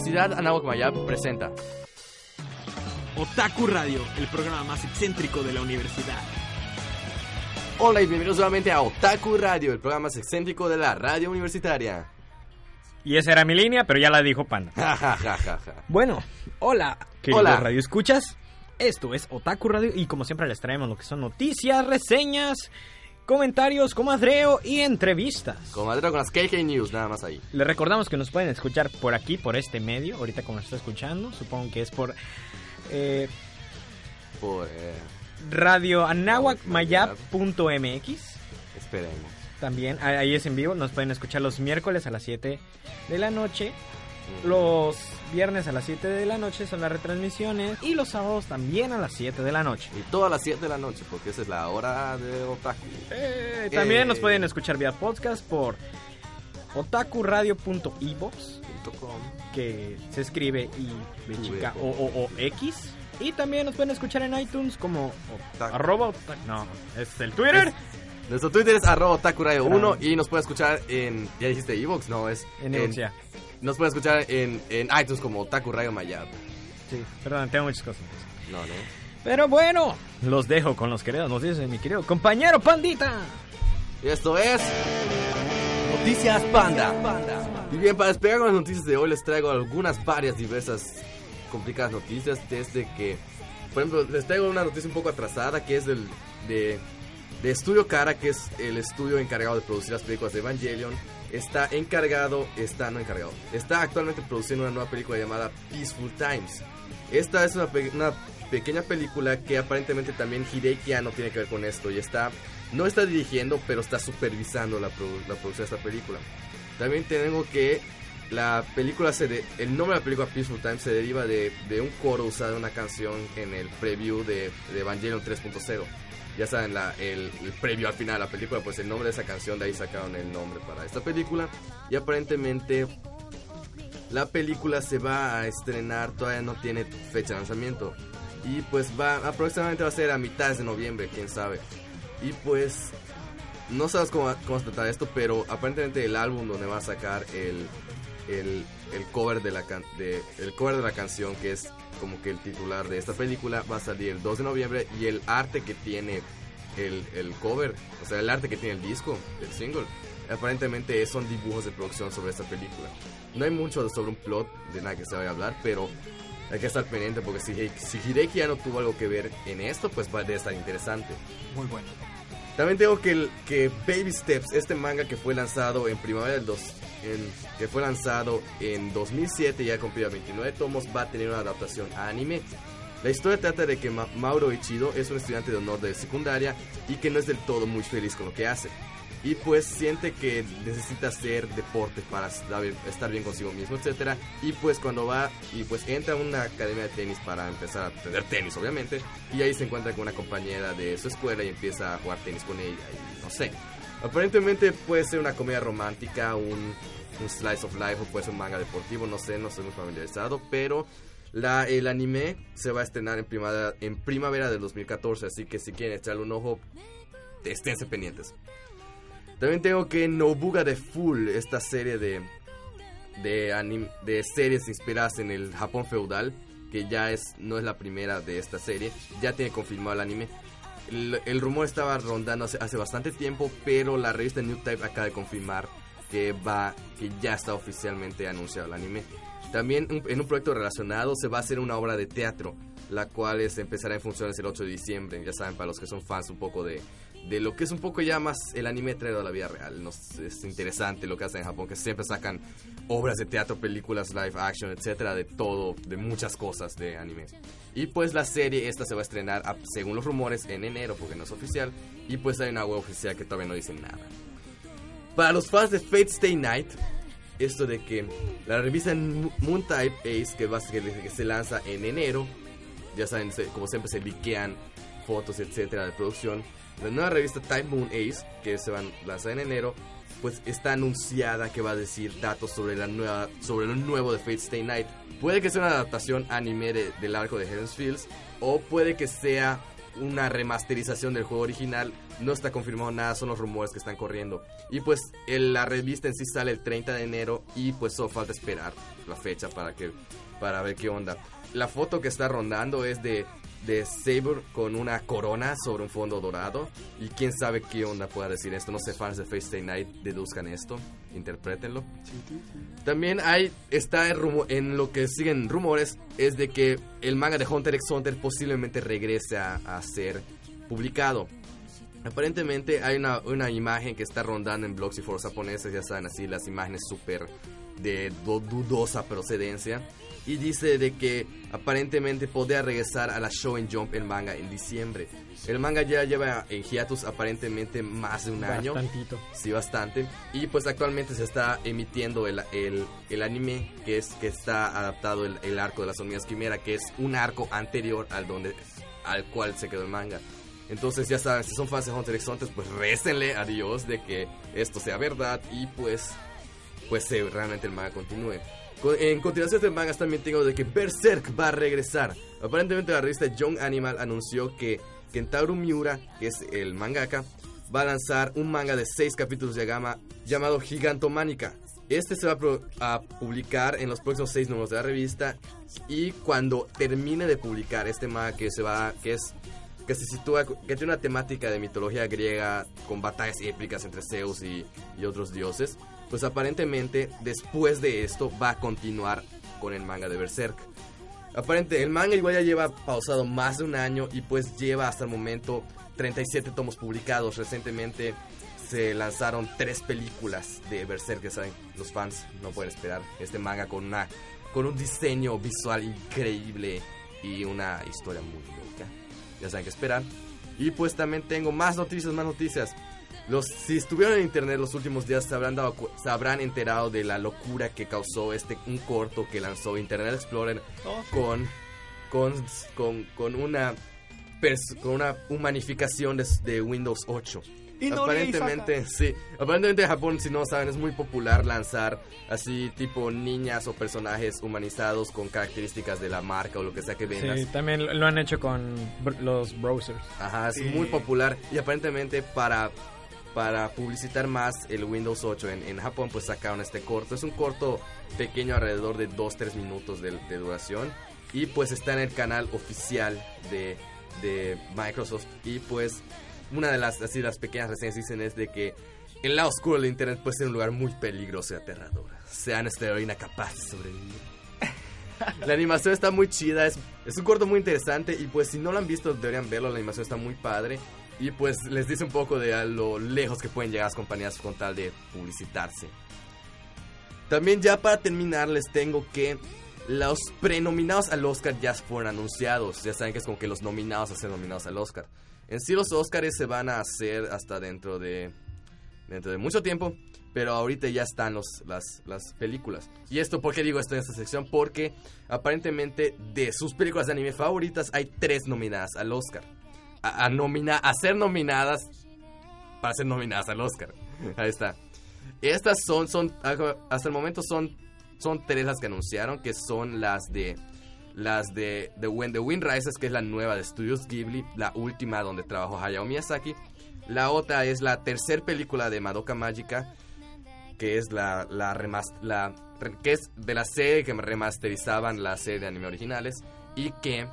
Universidad Anáhuac Mayab presenta Otaku Radio, el programa más excéntrico de la universidad. Hola y bienvenidos nuevamente a Otaku Radio, el programa más excéntrico de la radio universitaria. Y esa era mi línea, pero ya la dijo Panda. Ja, ja, ja, ja, ja. Bueno, hola, queridos Hola. radio escuchas. Esto es Otaku Radio y como siempre les traemos lo que son noticias, reseñas, comentarios, comadreo y entrevistas. Comadre con las KK News, nada más ahí. Les recordamos que nos pueden escuchar por aquí, por este medio, ahorita como nos está escuchando, supongo que es por eh, Por, eh, radioanahuacmayap.mx. esperemos. También ah, ahí es en vivo, nos pueden escuchar los miércoles a las 7 de la noche. Los viernes a las 7 de la noche son las retransmisiones y los sábados también a las 7 de la noche. Y todas las 7 de la noche, porque esa es la hora de Otaku. Eh, también Eh. nos pueden escuchar vía podcast por otakuradio.ivox, Punto com. que se escribe y chica o o o x. Y también nos pueden escuchar en iTunes como Otaku. arroba no, es el Twitter Nuestro Twitter es arroba Otaku Radio Claro. 1 y nos puede escuchar en. ¿Ya dijiste Evox? No, es. en. Nos puede escuchar en, en iTunes como Otaku Radio Mayab. Sí, perdón, tengo muchas cosas. No, no. Pero bueno, los dejo con los queridos noticias de mi querido compañero Pandita. Y esto es. Noticias Panda. Y bien, para despegar con las noticias de hoy, les traigo algunas, varias, diversas, complicadas noticias. Desde que, por ejemplo, les traigo una noticia un poco atrasada que es del, de, de Estudio Cara, que es el estudio encargado de producir las películas de Evangelion. Está encargado, está no encargado, está actualmente produciendo una nueva película llamada Peaceful Times. Esta es una, pe- una pequeña película que aparentemente también Hideki Anno tiene que ver con esto y está no está dirigiendo, pero está supervisando la, produ- la producción de esta película. También tengo que la película se de- el nombre de la película Peaceful Time se deriva de, de un coro usado en una canción en el preview de, de Evangelion 3.0. Ya saben, el, el preview al final de la película, pues el nombre de esa canción, de ahí sacaron el nombre para esta película. Y aparentemente la película se va a estrenar, todavía no tiene fecha de lanzamiento. Y pues va, aproximadamente va a ser a mitades de noviembre, quién sabe. Y pues, no sabes cómo, cómo se tratar esto, pero aparentemente el álbum donde va a sacar el, el, el cover de la can- de, el cover de la canción, que es como que el titular de esta película, va a salir el 2 de noviembre. Y el arte que tiene el, el cover, o sea, el arte que tiene el disco, el single, aparentemente son dibujos de producción sobre esta película. No hay mucho sobre un plot de nada que se vaya a hablar, pero hay que estar pendiente porque si, si Hideki ya no tuvo algo que ver en esto, pues va a estar interesante. Muy bueno. También tengo que, que Baby Steps, este manga que fue lanzado en primavera del 2, en- que fue lanzado en 2007 y ya cumplió 29 tomos, va a tener una adaptación a anime. La historia trata de que Ma- Mauro Ichido es un estudiante de honor de secundaria y que no es del todo muy feliz con lo que hace. Y pues siente que necesita hacer deporte para estar bien- consigo mismo, etcétera. Y pues cuando va y pues entra a una academia de tenis para empezar a aprender tenis, obviamente. Y ahí se encuentra con una compañera de su escuela y empieza a jugar tenis con ella. Y no sé. Aparentemente puede ser una comedia romántica, un, slice of life o puede ser un manga deportivo, no sé, no estoy muy familiarizado. Pero el anime se va a estrenar en primavera, en primavera del 2014, así que si quieren echarle un ojo, esténse pendientes. También tengo que Nobuga de Full, esta serie de, de, anim- de series inspiradas en el Japón feudal, que ya es no es la primera de esta serie, ya tiene confirmado el anime. El, rumor estaba rondando hace, hace bastante tiempo, pero la revista New Type acaba de confirmar que va que ya está oficialmente anunciado el anime. También en un proyecto relacionado se va a hacer una obra de teatro, la cual es, empezará en funciones el 8 de diciembre. Ya saben, para los que son fans un poco de, de lo que es un poco ya más el anime traído a la vida real. Nos, es interesante lo que hacen en Japón, que siempre sacan obras de teatro, películas, live action, etcétera, de todo, de muchas cosas de anime. Y pues la serie esta se va a estrenar, según los rumores, en enero, porque no es oficial. Y pues hay una web oficial que todavía no dice nada. Para los fans de Fate Stay Night, esto de que la revista Mo- Moon Type Ace, que, que se lanza en enero, ya saben, como siempre se liquean fotos, etcétera, de producción. La nueva revista Type Moon Ace, que se va a lanzar en enero, pues está anunciada que va a decir datos sobre la nueva sobre lo nuevo de Fate Stay Night. Puede que sea una adaptación anime de- del arco de Heaven's Fields o puede que sea una remasterización del juego original. No está confirmado nada, son los rumores que están corriendo. Y pues el- la revista en sí sale el 30 de enero y pues solo falta esperar la fecha para que para ver qué onda. La foto que está rondando es de de Saber con una corona sobre un fondo dorado y quién sabe qué onda pueda decir esto. No sé fans de Fate Stay Night deduzcan esto, interprétenlo. También hay, está en, rumo- en lo que siguen rumores, es de que el manga de Hunter x Hunter posiblemente regrese a, a ser publicado. Aparentemente hay una, una imagen que está rondando en blogs y foros japoneses, ya saben, así las imágenes súper de du- dudosa procedencia. Y dice de que aparentemente podría regresar a la show en Jump el manga en diciembre. El manga ya lleva en hiatus aparentemente más de un año. Bastantito. Sí, bastante. Y pues actualmente se está emitiendo el, el, el anime que es que está adaptado el, el arco de las hormigas quimera, que es un arco anterior al donde al cual se quedó el manga. Entonces ya saben, si son fans de Hunter x Hunter, pues récenle a Dios de que esto sea verdad y pues pues eh, realmente el manga continúe. En continuación del manga también tengo de que Berserk va a regresar. Aparentemente la revista Young Animal anunció que Kentaro Miura, que es el mangaka, va a lanzar un manga de 6 capítulos de gama llamado Gigantománica. Este se va a, a publicar en los próximos 6 números de la revista y cuando termine de publicar este manga que se va que es que se sitúa que tiene una temática de mitología griega con batallas épicas entre Zeus y, y otros dioses, pues aparentemente después de esto va a continuar con el manga de Berserk. Aparente, el manga igual ya lleva pausado más de un año y pues lleva hasta el momento 37 tomos publicados. Recientemente se lanzaron tres películas de Berserk, que saben, los fans no pueden esperar este manga con una con un diseño visual increíble y una historia muy loca. Ya saben qué esperar. Y pues también tengo más noticias, más noticias. Los, si estuvieron en internet los últimos días se habrán, dado, se habrán enterado de la locura que causó este un corto que lanzó Internet Explorer con, con, con, con una con una humanificación de, de Windows 8. Aparentemente, sí. Aparentemente en Japón, si no saben, es muy popular lanzar así tipo niñas o personajes humanizados con características de la marca o lo que sea que vendas. Sí, también lo han hecho con br- los browsers. Ajá, es Sí. muy popular y aparentemente para para publicitar más el Windows 8 en, en Japón pues sacaron este corto. Es un corto pequeño alrededor de 2-3 minutos de, de duración y pues está en el canal oficial de, de Microsoft y pues una de las así las pequeñas reseñas dicen es de que el lado oscuro del internet puede ser un lugar muy peligroso y aterrador. Sean esta heroína capaz de sobrevivir. La animación está muy chida, es, es un corto muy interesante y pues si no lo han visto deberían verlo, la animación está muy padre y pues les dice un poco de a lo lejos que pueden llegar las compañías con tal de publicitarse. También ya para terminar les tengo que los prenominados al Oscar ya fueron anunciados, ya saben que es como que los nominados a ser nominados al Oscar. En sí los Oscars se van a hacer hasta dentro de dentro de mucho tiempo, pero ahorita ya están los, las, las películas. ¿Y esto por qué digo esto en esta sección? Porque aparentemente de sus películas de anime favoritas hay tres nominadas al Oscar. A, a, ser nominadas para ser nominadas al Oscar. Ahí está. Estas son, son hasta el momento son, son tres las que anunciaron, que son las de las de The Wind, The Wind Rises, que es la nueva de Studios Ghibli, la última donde trabajó Hayao Miyazaki. La otra es la tercera película de Madoka Mágica, que es la, la, remas- la que es de la serie que remasterizaban la serie de anime originales y que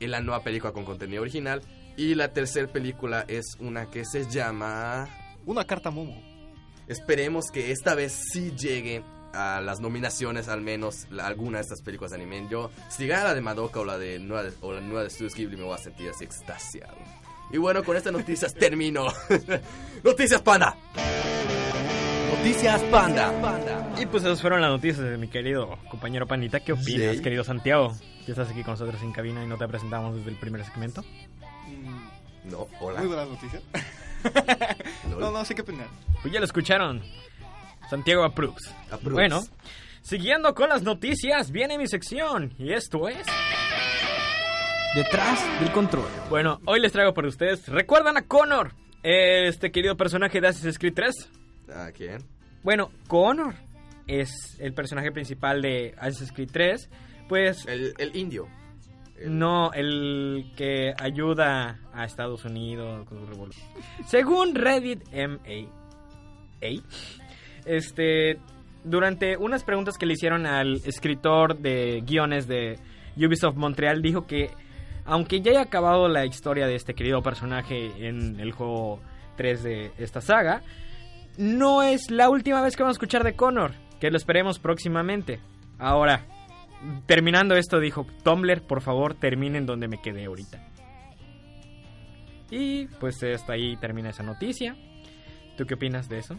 es la nueva película con contenido original. Y la tercera película es una que se llama... Una carta Momo. Esperemos que esta vez sí llegue a las nominaciones, al menos la- alguna de estas películas de anime. Yo, si gana la de Madoka o la de nueva de- o la nueva de Studios Ghibli, me voy a sentir así extasiado. Y bueno, con estas noticias termino. ¡Noticias Panda! Noticias Panda. Y pues esas fueron las noticias de mi querido compañero Pandita. ¿Qué opinas, Sí. querido Santiago? Ya estás aquí con nosotros en cabina y no te presentamos desde el primer segmento. No, hola. Muy buenas noticias. No, no, sé qué opinar. Pues ya lo escucharon. Santiago approves. Approves. Bueno, siguiendo con las noticias, viene mi sección. Y esto es... Detrás del control. Bueno, hoy les traigo para ustedes... ¿Recuerdan a Connor? Este querido personaje de Assassin's Creed 3. ¿A quién? Bueno, Connor es el personaje principal de Assassin's Creed 3. Pues El, el indio. No, el que ayuda a Estados Unidos con revolución. Según Reddit MA, este, durante unas preguntas que le hicieron al escritor de guiones de Ubisoft Montreal, dijo que aunque ya haya acabado la historia de este querido personaje en el juego 3 de esta saga, no es la última vez que vamos a escuchar de Connor, que lo esperemos próximamente. Ahora, terminando esto, dijo Tumblr, por favor, terminen donde me quedé ahorita. Y pues hasta ahí termina esa noticia. ¿Tú qué opinas de eso?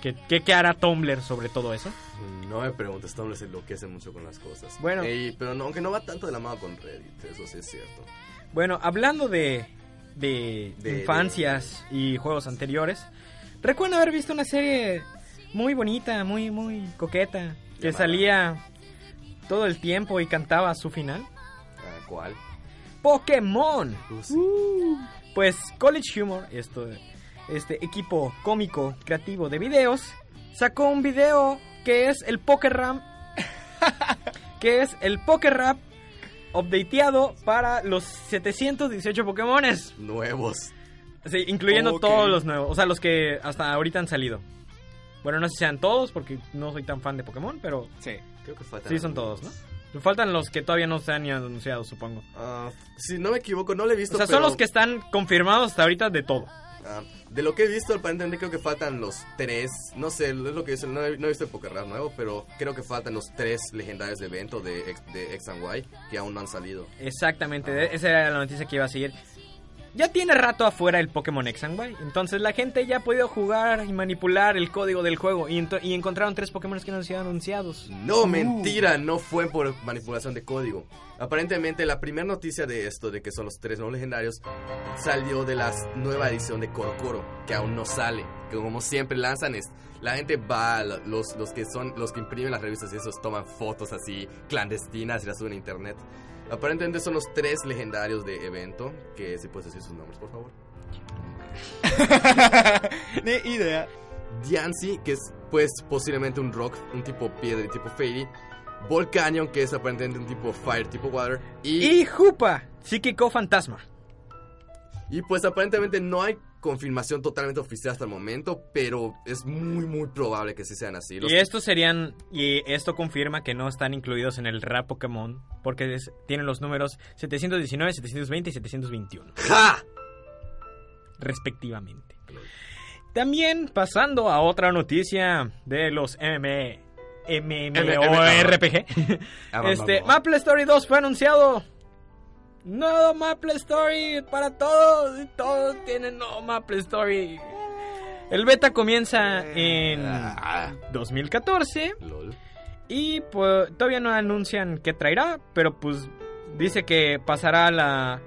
¿Qué, qué, qué hará Tumblr sobre todo eso? No me preguntes, Tumblr se enloquece mucho con las cosas. Bueno. Ey, pero no, aunque no va tanto de la mano con Reddit, eso sí es cierto. Bueno, hablando de, de, De- infancias y juegos anteriores, recuerdo haber visto una serie muy bonita, muy, muy coqueta, que Llamada. salía todo el tiempo y cantaba su final. ¿Cuál? Pokémon. Uh, sí. Pues College Humor, esto, este equipo cómico creativo de videos, sacó un video que es el Poker Rap, que es el Poker Rap updateado para los 718 Pokémones, Nuevos. sí, incluyendo todos los nuevos, o sea, los que hasta ahorita han salido. Bueno, no sé si sean todos porque no soy tan fan de Pokémon, pero Sí. Creo que faltan sí son todos. ¿no? Faltan los que todavía no se han ni anunciado, supongo. Ah, si no me equivoco, no le he visto. O sea, pero, son los que están confirmados hasta ahorita de todo. ah, de lo que he visto, aparentemente creo que faltan los tres. No sé, es lo que dicen. No he, no he visto el Pokerrap nuevo, pero creo que faltan los tres legendarios de evento de, de X and Y que aún no han salido. Exactamente, de- esa era la noticia que iba a seguir. Ya tiene rato afuera el Pokémon X and Y, entonces la gente ya ha podido jugar y manipular el código del juego y, encontraron tres Pokémon que no han sido anunciados. No, mentira, no fue por manipulación de código. Aparentemente la primera noticia de esto, de que son los tres nuevos legendarios, salió de la nueva edición de Coro Coro, que aún no sale. Que como siempre lanzan es, la gente va, los, los que son, los que imprimen las revistas y esos toman fotos así clandestinas y las suben a internet. Aparentemente son los tres legendarios de evento, que si puedes decir sus nombres, por favor. Ni idea. Diancie, que es pues posiblemente un rock, un tipo piedra y tipo fairy. Volcanion, que es aparentemente un tipo fire, tipo water. Y, Y Jupa, psíquico fantasma. y pues aparentemente no hay confirmación totalmente oficial hasta el momento, pero es muy muy probable que sí sean así. Los- Y estos serían, y esto confirma que no están incluidos en el rap Pokémon, porque es- tienen los números 719, 720 y 721. ¡Ja! respectivamente. También pasando a otra noticia de los MM, MMORPG. este, Maple Story 2 fue anunciado. Nuevo Maple Story para todos. Todos tienen nuevo Maple Story. El beta comienza en Ah, 2014 lol. y pues todavía no anuncian qué traerá, pero pues dice que pasará la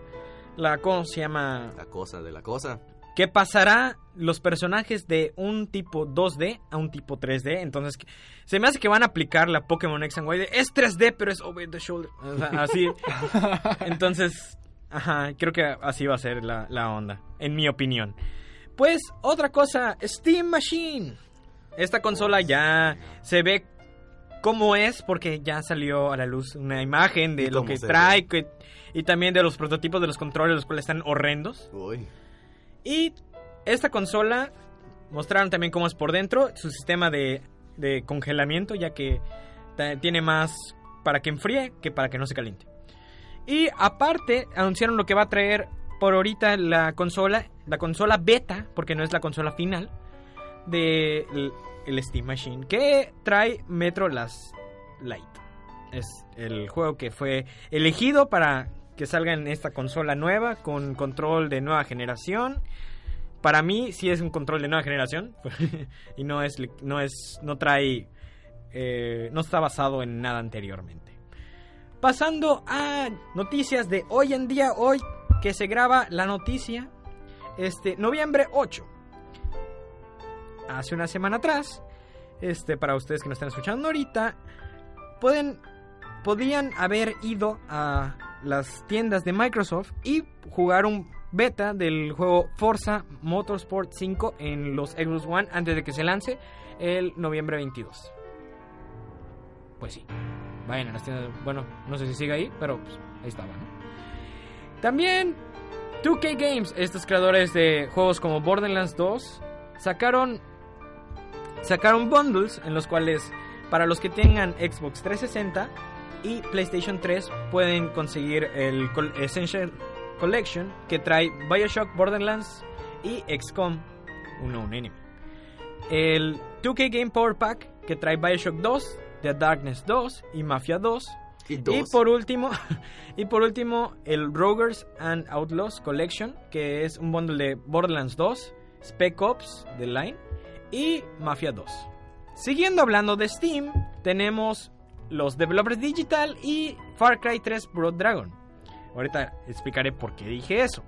la ¿cómo se llama? La cosa de la cosa. Que pasará los personajes de un tipo 2D a un tipo 3D. Entonces, se me hace que van a aplicar la Pokémon X and Y de es 3D, pero es over the shoulder. O sea, así. Entonces, ajá, creo que así va a ser la, la onda, en mi opinión. Pues, otra cosa, Steam Machine. Esta consola ya se ve cómo es porque ya salió a la luz una imagen de lo que trae que- y también de los prototipos de los controles, los cuales están horrendos. Uy. Y esta consola mostraron también cómo es por dentro, su sistema de, congelamiento, ya que tiene más para que enfríe que para que no se caliente. Y aparte, anunciaron lo que va a traer por ahorita la consola, la consola beta, porque no es la consola final, de el Steam Machine, que trae Metro Last Light. Es el juego que fue elegido para que salga en esta consola nueva con control de nueva generación. Para mí sí es un control de nueva generación y no es no es no trae eh, no está basado en nada anteriormente. Pasando a noticias de hoy en día, hoy que se graba la noticia, este noviembre 8. Hace una semana atrás, este para ustedes que nos están escuchando ahorita, pueden podían haber ido a las tiendas de Microsoft y jugar un beta del juego Forza Motorsport 5 en los Xbox One antes de que se lance el noviembre 22. Pues sí. vayan a las tiendas. Bueno, no sé si sigue ahí, pero pues, ahí estaba. También 2K Games, estos creadores de juegos como Borderlands 2, sacaron sacaron bundles en los cuales para los que tengan Xbox 360 y PlayStation 3 pueden conseguir el Essential Collection que trae BioShock, Borderlands y XCOM uno un enemy. El 2K Game Power Pack que trae BioShock 2, The Darkness 2 y Mafia 2 Y y por último, y por último, el Roguers and Outlaws Collection, que es un bundle de Borderlands 2, Spec Ops The Line y Mafia 2. Siguiendo hablando de Steam, tenemos los Developers Digital y Far Cry 3 Blood Dragon. Ahorita explicaré por qué dije eso.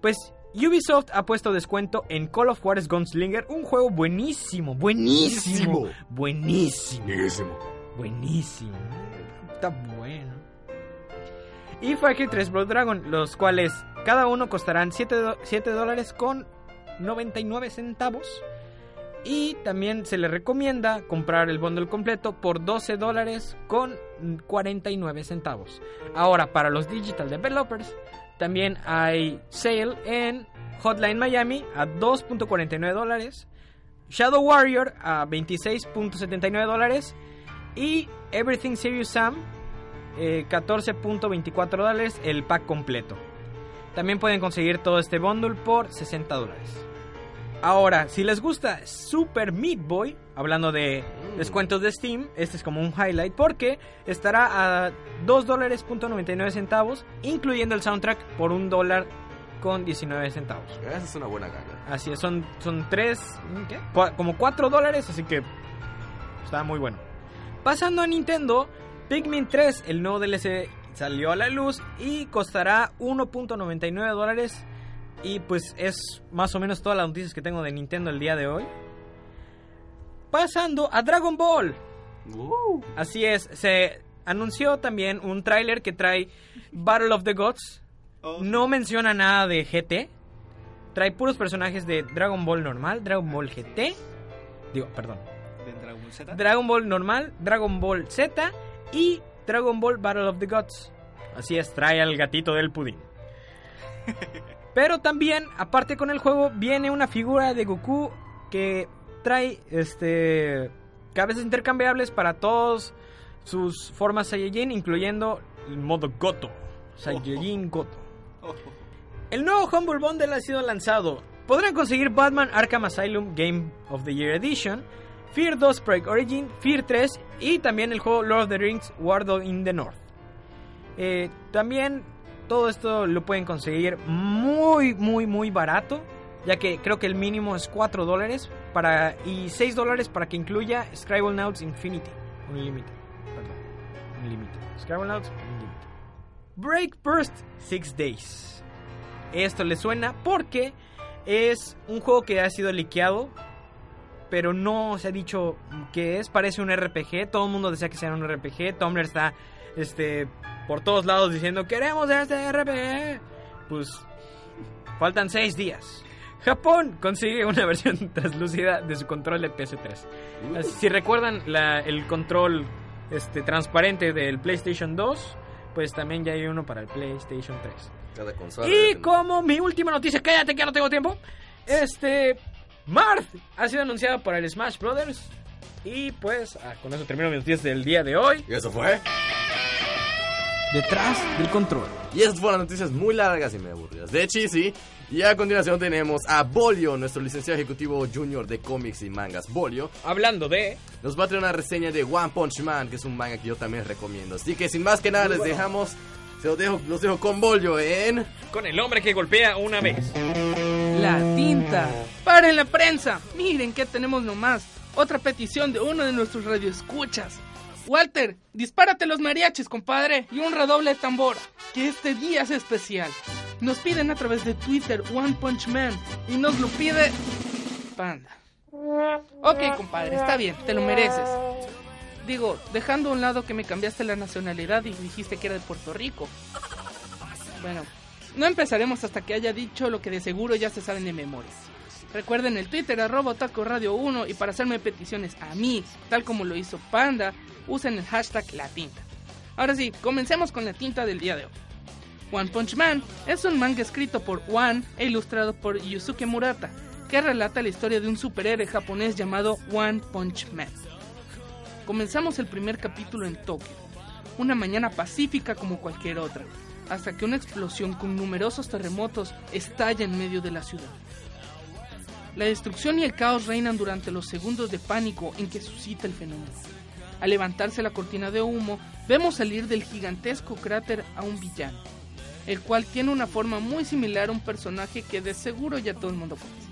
Pues Ubisoft ha puesto descuento en Call of Juarez Gunslinger, un juego buenísimo, buenísimo, buenísimo. Buenísimo. Buenísimo. Está bueno. Y Far Cry 3 Blood Dragon, los cuales cada uno costarán 7, do- 7 dólares con 99 centavos. Y también se le recomienda comprar el bundle completo por 12 dólares con 49 centavos. Ahora, para los digital developers, también hay sale en Hotline Miami a 2.49 dólares. Shadow Warrior a 26.79 dólares. Y Everything Serious Sam, eh, 14.24 dólares el pack completo. También pueden conseguir todo este bundle por 60 dólares. Ahora, si les gusta Super Meat Boy, hablando de descuentos de Steam, este es como un highlight porque estará a 2 dólares punto 99 centavos, incluyendo el soundtrack por un dólar con 19 centavos. Esa es una buena gana. Así es, son, son tres, ¿qué? Cua- como 4 dólares, así que está muy bueno. Pasando a Nintendo, Pikmin 3, el nuevo DLC, salió a la luz y costará 1.99 dólares. Y pues es más o menos todas las noticias que tengo de Nintendo el día de hoy. Pasando a Dragon Ball. Uh. Así es, se anunció también un tráiler que trae Battle of the Gods. Oh, No menciona nada de GT. Trae puros personajes de Dragon Ball normal, Dragon Ball GT. Digo, perdón. de Dragon Ball Z. Dragon Ball normal, Dragon Ball Z y Dragon Ball Battle of the Gods. Así es, trae al gatito del pudín. Pero también, aparte con el juego, viene una figura de Goku que trae este cabezas intercambiables para todos sus formas Saiyajin, incluyendo el modo Goto. Saiyajin Goto. Oh, El nuevo Humble Bundle ha sido lanzado. Podrán conseguir Batman Arkham Asylum Game of the Year Edition, Fear 2 Project Origin, Fear 3 y también el juego Lord of the Rings World in the North. Eh, también todo esto lo pueden conseguir muy, muy, muy barato, ya que creo que el mínimo es 4 dólares para, y 6 dólares para que incluya Scribblenauts Infinity. Unlimited, perdón. Unlimited. Scribblenauts Unlimited. Break Burst 6 Days. Esto le suena porque es un juego que ha sido liqueado, pero no se ha dicho que es. Parece un RPG. Todo el mundo desea que sea un RPG. Tumblr está este, por todos lados diciendo: Queremos este RPG. Pues faltan 6 días. Japón consigue una versión translúcida de su control de PS3. Así, Si recuerdan la- el control este, transparente del PlayStation 2, pues también ya hay uno para el PlayStation 3. Cada consola Y como mi última noticia, cállate que ya no tengo tiempo. Este. Marth ha sido anunciado por el Smash Brothers. Y pues, ah, con eso termino mis noticias del día de hoy. Y eso fue. Detrás del control. Y esas fueron las noticias muy largas y me aburridas de Cheesy. Y a continuación tenemos a Bolio, nuestro licenciado ejecutivo junior de cómics y mangas. Bolio Hablando de. nos va a traer una reseña de One Punch Man, que es un manga que yo también recomiendo. Así que sin más que nada, les dejamos. Se los dejo, los dejo con Bolio en. Con el hombre que golpea una vez. La tinta. ¡Paren la prensa! Miren que tenemos nomás. Otra petición de uno de nuestros radioescuchas. Walter, dispárate los mariachis, compadre, y un redoble de tambor. Que este día sea especial. Nos piden a través de Twitter One Punch Man y nos lo pide Panda. Ok, compadre, está bien, te lo mereces. Digo, dejando a un lado que me cambiaste la nacionalidad y dijiste que era de Puerto Rico. Bueno, no empezaremos hasta que haya dicho lo que de seguro ya se saben de memoria. Recuerden el Twitter arroba Otaku Radio 1 y para hacerme peticiones a mí, tal como lo hizo Panda, usen el hashtag La Tinta. Ahora sí, comencemos con la tinta del día de hoy. One Punch Man es un manga escrito por One e ilustrado por Yusuke Murata, que relata la historia de un superhéroe japonés llamado One Punch Man. Comenzamos el primer capítulo en Tokio, una mañana pacífica como cualquier otra, hasta que una explosión con numerosos terremotos estalla en medio de la ciudad. La destrucción y el caos reinan durante los segundos de pánico en que suscita el fenómeno. Al levantarse la cortina de humo, vemos salir del gigantesco cráter a un villano, el cual tiene una forma muy similar a un personaje que de seguro ya todo el mundo conoce.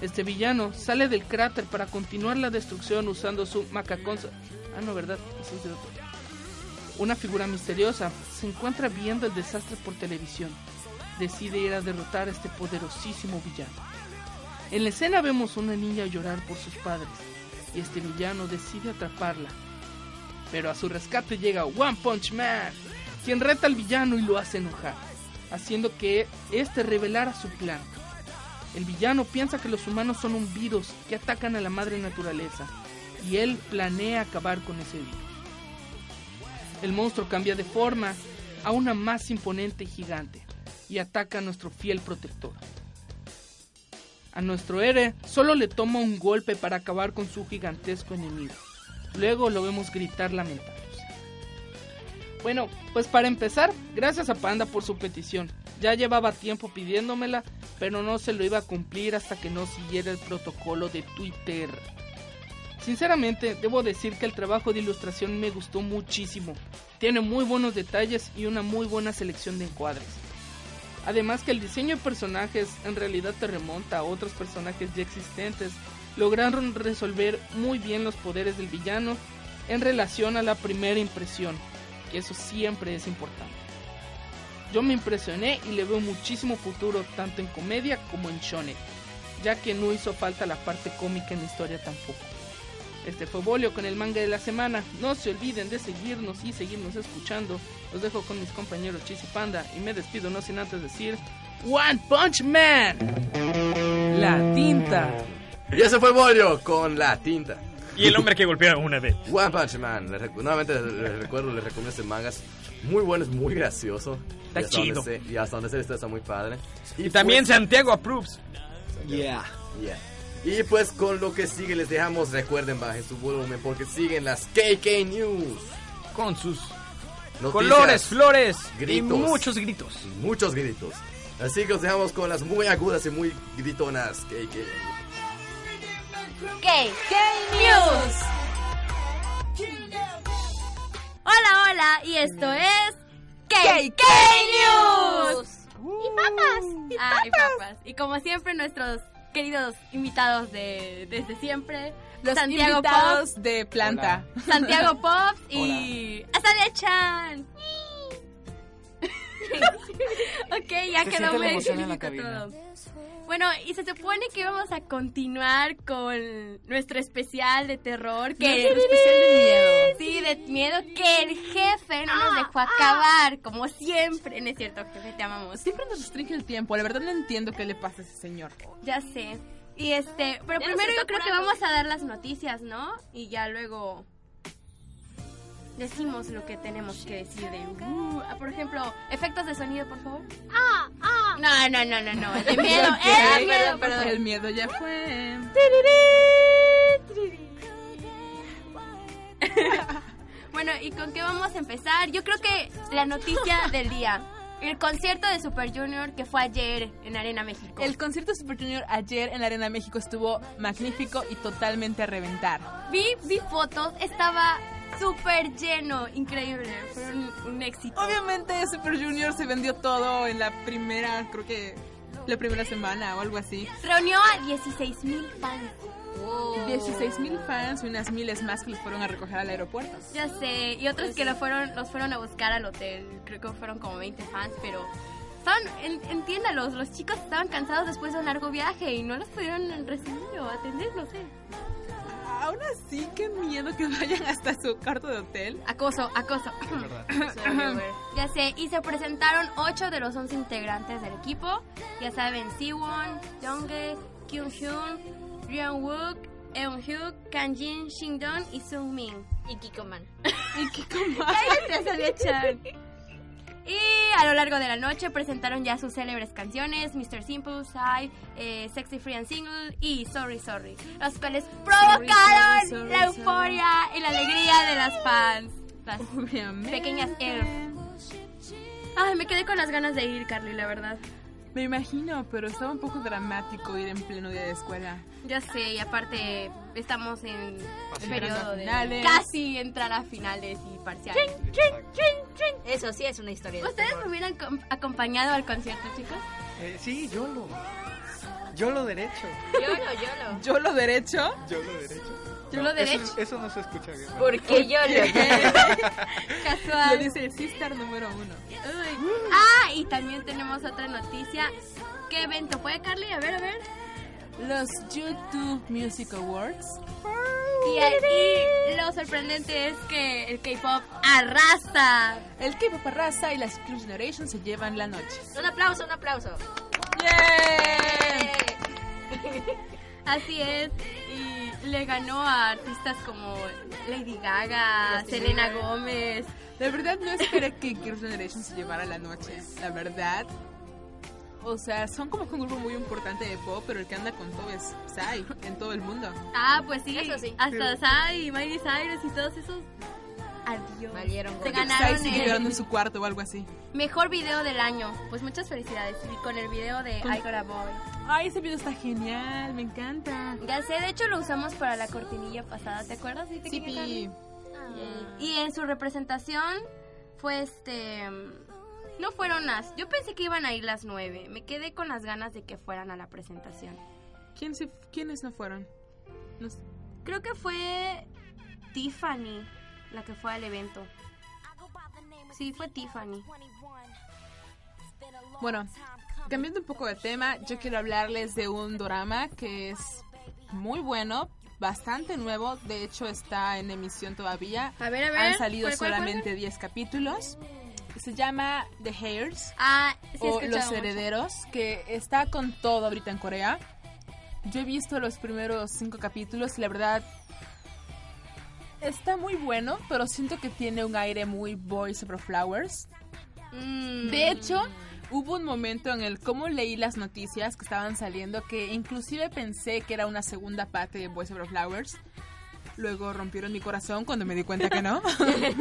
Este villano sale del cráter para continuar la destrucción usando su macacón. Ah, no, ¿verdad? Una figura misteriosa se encuentra viendo el desastre por televisión. Decide ir a derrotar a este poderosísimo villano. En la escena vemos una niña llorar por sus padres y este villano decide atraparla. Pero a su rescate llega One Punch Man, quien reta al villano y lo hace enojar, haciendo que este revelara su plan. El villano piensa que los humanos son un virus que atacan a la madre naturaleza y él planea acabar con ese virus. El monstruo cambia de forma a una más imponente y gigante y ataca a nuestro fiel protector. A nuestro héroe solo le toma un golpe para acabar con su gigantesco enemigo. Luego lo vemos gritar lamentándose. Bueno, pues para empezar, gracias a Panda por su petición. Ya llevaba tiempo pidiéndomela, pero no se lo iba a cumplir hasta que no siguiera el protocolo de Twitter. Sinceramente, debo decir que el trabajo de ilustración me gustó muchísimo. Tiene muy buenos detalles y una muy buena selección de encuadres. Además que el diseño de personajes en realidad te remonta a otros personajes ya existentes. Lograron resolver muy bien los poderes del villano en relación a la primera impresión, que eso siempre es importante. Yo me impresioné y le veo muchísimo futuro tanto en comedia como en shonen, ya que no hizo falta la parte cómica en la historia tampoco. Este fue Bolio con el manga de la semana. No se olviden de seguirnos y seguirnos escuchando. Los dejo con mis compañeros Chis y Panda y me despido no sin antes decir One Punch Man. La tinta. Y ese fue Bolio con la tinta. Y el hombre que golpea una vez. One Punch Man. Les nuevamente les, les recuerdo, les recomiendo este manga. Muy bueno, es muy gracioso. Está y hasta donde chido. y hasta donde se está, está muy padre. Y también pues- Santiago approves. Yeah. Yeah. Y pues con lo que sigue les dejamos, recuerden, bajen su volumen porque siguen las KK News. Con sus Noticias colores, flores y gritos. muchos gritos. y muchos gritos. Así que os dejamos con las muy agudas y muy gritonas KK. K News. Hola, hola, y esto es KK News. Y papas. Ah, y papas. Y como siempre, nuestros queridos invitados de desde siempre. Los Santiago invitados de planta. Pops, Santiago Pops y Azalea Chan. ok, ya Se quedó muy emoción en la específico cabina. todo. Bueno, y se supone que vamos a continuar con nuestro especial de terror. Que especial de miedo. Sí, de miedo que el jefe no nos dejó acabar, como siempre. No es cierto, jefe, te amamos. Siempre nos restringe el tiempo. La verdad no entiendo qué le pasa a ese señor. Ya sé. Y este, pero Ya primero yo creo que vamos a dar las noticias, ¿no? Y ya luego decimos lo que tenemos que decir de, uh, por ejemplo, efectos de sonido, por favor. Ah, ah. No, no, no, no, no, el de miedo, Ok, el de miedo, el miedo ya fue. Bueno, ¿y con qué vamos a empezar? Yo creo que la noticia del día. El concierto de Super Junior que fue ayer en Arena México. El concierto de Super Junior ayer en la Arena México estuvo magnífico y totalmente a reventar. Vi, vi fotos, estaba súper lleno, increíble, fue un, un éxito. Obviamente Super Junior se vendió todo en la primera, creo que la primera semana o algo así. Reunió a 16 mil fans. 16 mil fans y unas miles más que los fueron a recoger al aeropuerto. Ya sé, y otros que lo fueron, los fueron a buscar al hotel. Creo que fueron como 20 fans, pero estaban, en- entiéndalos, los chicos estaban cansados después de un largo viaje y no los pudieron recibir o atender, no sé. Aún así, qué miedo que vayan hasta su cuarto de hotel. Acoso, acoso. ya sé, y se presentaron 8 de los 11 integrantes del equipo. Ya saben, Siwon, Donghae, Kyung Hyun, Ryeon Wook, Eun Hyuk, Kanjin, Shindon y Sung Min. Y Kikoman. Y Kikoman. Cállate, Sofía Chan. Y a lo largo de la noche presentaron ya sus célebres canciones, Mr. Simple, Sai, eh, Sexy Free and Single y Sorry Sorry, los cuales provocaron sorry, sorry, la sorry. euforia y la alegría de las fans, las Obviamente. pequeñas Elf. Ay, me quedé con las ganas de ir, Carly, la verdad. Me imagino, pero estaba un poco dramático ir en pleno día de escuela. Ya sé, y aparte estamos en periodo de finales. casi entrar a finales y parciales. Eso sí es una historia de ¿Ustedes me hubieran com- acompañado al concierto, chicos? Eh, sí, yo lo. Yo lo derecho. Yolo, yolo. Yo lo derecho. Yo lo derecho. Yo lo derecho. Eso, no se escucha bien. ¿no? Porque yolo. Lo Casual. dice el sister número uno. Uy. Ah, y también tenemos otra noticia. ¿Qué evento fue, Carly? A ver, a ver. Los YouTube Music Awards. Y ahí lo sorprendente es que el K-pop arrasa. El K-pop arrasa y las Club Generation se llevan la noche. Un aplauso, un aplauso. ¡Yeah! Así es. Y le ganó a artistas como Lady Gaga, Selena Gómez. La verdad no esperé que Girls' Generation se llevara la noche. La verdad. O sea, son como que un grupo muy importante de pop, pero el que anda con todo es Psy en todo el mundo. Ah, pues sí. Eso sí. Hasta Psy, Miley Cyrus y todos esos. Adiós. Valieron Se ganaron Psy sigue el llorando en su cuarto o algo así. mejor video del año. Pues muchas felicidades. Y con el video de Con- I Got a Boy. Ay, ese video está genial, me encanta. Ya sé, de hecho lo usamos para la cortinilla pasada, ¿te acuerdas? Sí, Sí, pi. Y en su representación fue este... No fueron las... Yo pensé que iban a ir las nueve. Me quedé con las ganas de que fueran a la presentación. ¿Quién se- ¿Quiénes no fueron? No sé. Creo que fue Tiffany la que fue al evento. Sí, fue Tiffany. Bueno, cambiando un poco de tema, yo quiero hablarles de un drama que es muy bueno, bastante nuevo, de hecho está en emisión todavía. A ver, a ver. Han salido ¿cuál, cuál, cuál? solamente 10 capítulos. Se llama The Heirs Ah, sí, o Los mucho. Herederos, que está con todo ahorita en Corea. Yo he visto los primeros 5 capítulos y la verdad está muy bueno, pero siento que tiene un aire muy Boys Over Flowers. Mm. De hecho, hubo un momento en el cómo leí las noticias que estaban saliendo que inclusive pensé que era una segunda parte de Boys Over Flowers. Luego rompieron mi corazón cuando me di cuenta que no.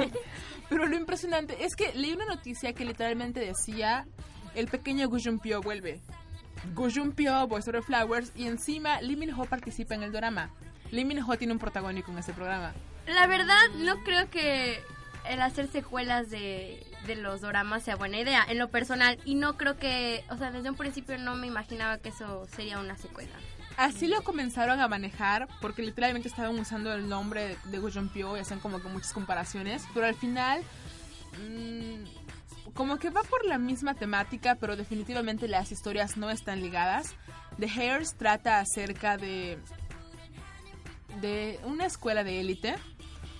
Pero lo impresionante es que leí una noticia que literalmente decía el pequeño Gu Junpyo vuelve. Gu Junpyo, Boys Over Flowers y encima Lee Min Ho participa en el drama. Lee Min Ho tiene un protagónico en este programa. La verdad, no creo que el hacer secuelas de, de los doramas sea buena idea, en lo personal. Y no creo que, o sea, desde un principio no me imaginaba que eso sería una secuela. Así lo comenzaron a manejar porque literalmente estaban usando el nombre de Gu Pyo y hacían como que muchas comparaciones, pero al final mm, como que va por la misma temática, pero definitivamente las historias no están ligadas. The Hairs trata acerca de de una escuela de élite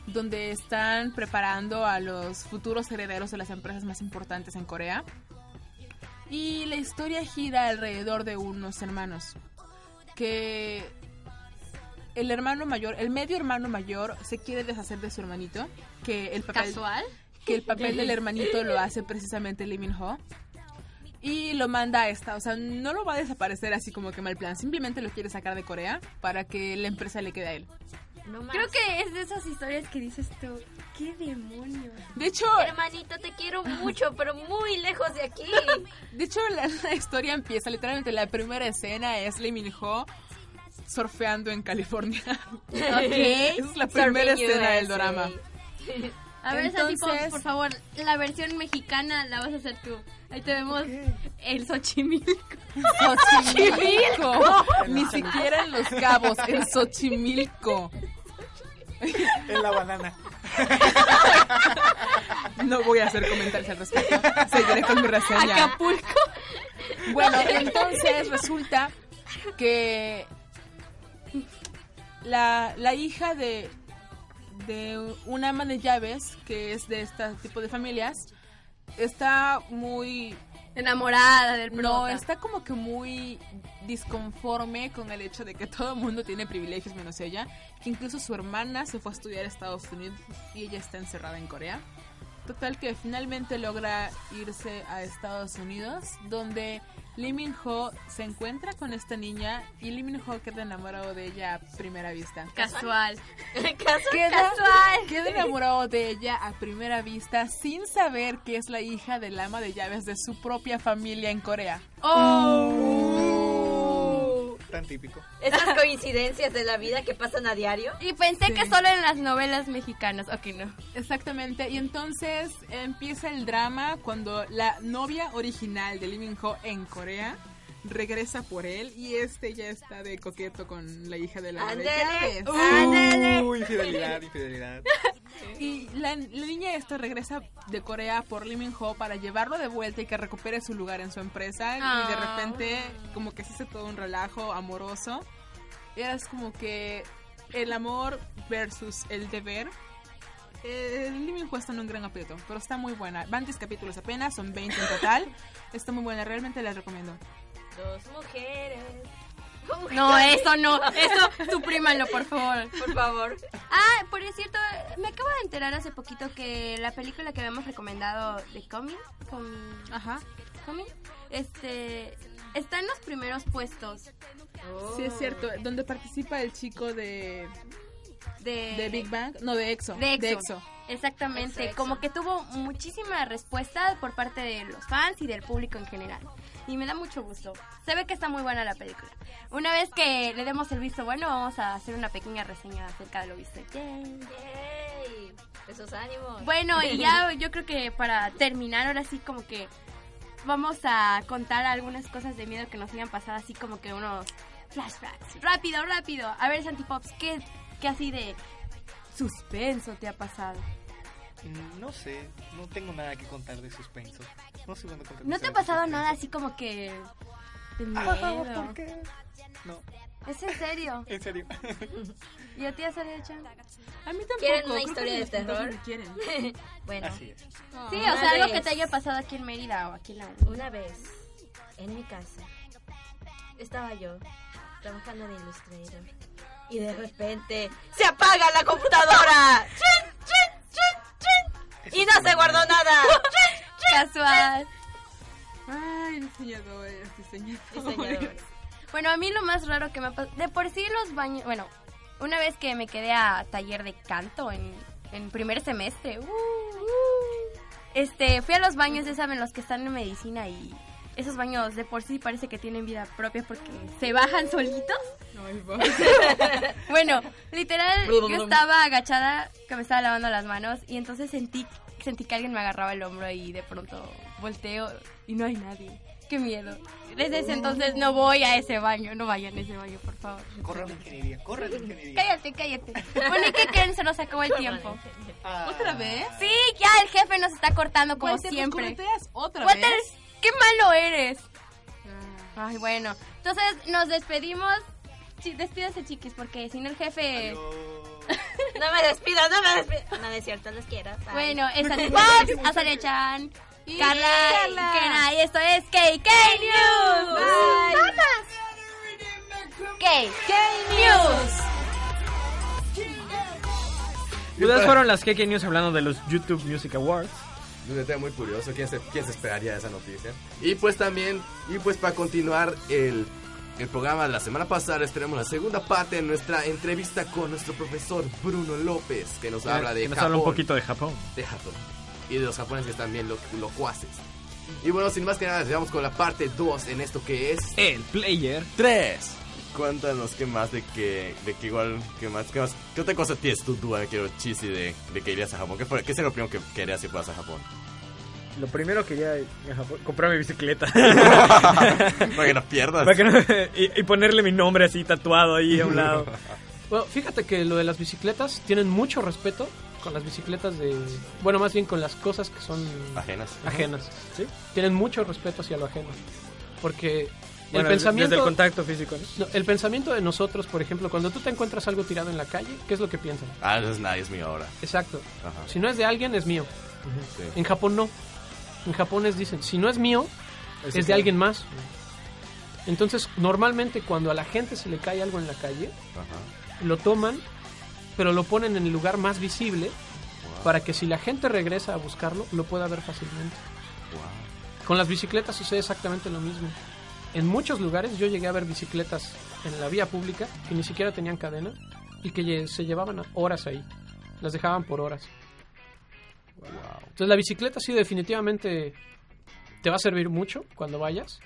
donde están preparando a los futuros herederos de las empresas más importantes en Corea. Y la historia gira alrededor de unos hermanos que el hermano mayor, el medio hermano mayor se quiere deshacer de su hermanito, que el papel ¿Casual? que el papel del hermanito lo hace precisamente Lee Min Ho. Y lo manda a esta, o sea, no lo va a desaparecer así como que mal plan, simplemente lo quiere sacar de Corea para que la empresa le quede a él. No más. Creo que es de esas historias que dices tú, ¿qué demonios? De hecho, Hermanito, te quiero mucho, pero muy lejos de aquí. de hecho la, la historia empieza literalmente la primera escena es Lee Min Ho surfeando en California. Esa es la primera Surfing escena del drama. A ver, Santi, Entonces- por favor, la versión mexicana la vas a hacer tú. Ahí te vemos el Xochimilco. Xochimilco. Ni siquiera en Los Cabos, en Xochimilco. En la banana. No voy a hacer comentarios al respecto. Seguiré con mi reseña. Acapulco. Bueno, entonces resulta que la, la hija de, de una ama de llaves, que es de este tipo de familias, está muy Enamorada del No, prota. está como que muy disconforme con el hecho de que todo el mundo tiene privilegios menos ella, que incluso su hermana se fue a estudiar a Estados Unidos y ella está encerrada en Corea. Total que finalmente logra irse a Estados Unidos, donde Lee Min Ho se encuentra con esta niña y Lee Min Ho queda enamorado de ella a primera vista. Casual. Casual, Queda, casual. queda enamorado de ella a primera vista sin saber que es la hija del ama de llaves de su propia familia en Corea. Oh. Tan típico. Esas coincidencias de la vida que pasan a diario. Y pensé Sí. que solo en las novelas mexicanas. Ok, no. Exactamente, y entonces empieza el drama cuando la novia original de Lee Min Ho en Corea regresa por él y este ya está de coqueto con la hija de la. Ándele. Uy, infidelidad, infidelidad. Y la, la niña esta regresa de Corea por Lee Min Ho para llevarlo de vuelta y que recupere su lugar en su empresa. Y de Ah. repente, como que se hace todo un relajo amoroso. Es como que el amor versus el deber. Eh, Lee Min Ho está en un gran aprieto, pero está muy buena. Van 10 capítulos apenas, son 20 en total. Está muy buena, realmente la recomiendo. Dos mujeres. No, eso no. Eso, suprímanlo, por favor. Por favor. Ah, por cierto, me acabo de enterar hace poquito que la película que habíamos recomendado de Coming, Com- Ajá. Coming, este, está en los primeros puestos Sí, es cierto. Donde participa el chico de, de, de Big Bang. No, de EXO. De EXO. Exactamente, Exo, exo. como que tuvo muchísima respuesta por parte de los fans y del público en general. Y me da mucho gusto. Se ve que está muy buena la película. Una vez que le demos el visto bueno, vamos a hacer una pequeña reseña acerca de lo visto. Yay. Yay. Esos ánimos. Bueno, y ya yo creo que para terminar, ahora sí como que vamos a contar algunas cosas de miedo que nos hayan pasado, así como que unos flashbacks. Rápido, rápido. A ver, Santipops, ¿qué, qué así de suspenso te ha pasado? Mm, No sé, no tengo nada que contar de suspenso. No sé cuándo ¿No te ha pasado nada así como que de Ah? ¿Por qué? No, ¿Es en serio? en serio. ¿Y a ti, Azalea Chan? A mí tampoco. ¿Quieren una historia de terror? quieren. bueno, Así es. Sí, o sea, algo que te haya pasado aquí en Mérida o aquí en la una vez en mi casa estaba yo trabajando de ilustrador y de repente se apaga la computadora. ¡Chin, chin, chin, chin! Y no se guardó nada. Casual. Ay, diseñadores, diseñadores. Diseñadores. Bueno, a mí lo más raro que me ha pasado... De por sí los baños... Bueno, una vez que me quedé a taller de canto en, en primer semestre. uh, uh, este, fui a los baños, ya saben, los que están en medicina y... Esos baños de por sí parece que tienen vida propia porque se bajan solitos. Bueno, literal, yo estaba agachada, que me estaba lavando las manos y entonces sentí, sentí que alguien me agarraba el hombro y de pronto volteo y no hay nadie. Qué miedo. Desde ese entonces no voy a ese baño, no vayan a ese baño, por favor. Corre la ingeniería, corre la ingeniería. Cállate, cállate. Bueno, ¿y qué creen? Se nos acabó el tiempo. ¿Otra vez? Sí, ya el jefe nos está cortando como Walter, pues, siempre. correteas otra Walter, vez? qué malo eres. Ay, bueno. Entonces nos despedimos. Sí, despídase, chiquis, porque si no el jefe... adiós. No me despido, no me despido. No, no es cierto, los quiero. Bye. Bueno, es Antipops, Azalea-chan, Y Carla, Carla. y Kena, y esto es KK News. KK News. Y Ustedes fueron las KK News hablando de los YouTube Music Awards. Un tema muy curioso, ¿quién se, quién se esperaría de esa noticia? Y pues también, y pues para continuar el, el programa de la semana pasada, les tenemos la segunda parte de nuestra entrevista con nuestro profesor Bruno López, que nos habla de que nos Japón. habla un poquito de Japón. de Japón. Y de los japoneses que están bien lo- locuaces. Y bueno, sin más que nada, vamos con la parte 2 en esto que es... El player. 3. Cuéntanos qué más de que, de que igual, qué más, qué más, qué otra cosa tienes tú, duda, quiero chisi de, de que irías a Japón. ¿Qué, fue, qué sería lo primero que querías si fueras a Japón? Lo primero que Japón, comprar mi bicicleta. Para que no pierdas. Para que no- y, y ponerle mi nombre así tatuado ahí a un lado. Bueno, fíjate que lo de las bicicletas tienen mucho respeto con las bicicletas de... Bueno, más bien con las cosas que son Ajenas. ajenas. ¿Sí? Tienen mucho respeto hacia lo ajeno. Porque Bueno, el pensamiento... Desde el contacto físico, ¿no? no, el pensamiento de nosotros, por ejemplo, cuando tú te encuentras algo tirado en la calle, ¿qué es lo que piensan? Ah, no es nadie, es mío ahora. Exacto. Ajá. Si no es de alguien, es mío. Sí. En Japón no. En japonés dicen, si no es mío, es de alguien más. Entonces, normalmente cuando a la gente se le cae algo en la calle, lo toman, pero lo ponen en el lugar más visible para que si la gente regresa a buscarlo, lo pueda ver fácilmente. Con las bicicletas sucede exactamente lo mismo. En muchos lugares yo llegué a ver bicicletas en la vía pública que ni siquiera tenían cadena y que se llevaban horas ahí. Las dejaban por horas. Entonces la bicicleta sí definitivamente te va a servir mucho cuando vayas.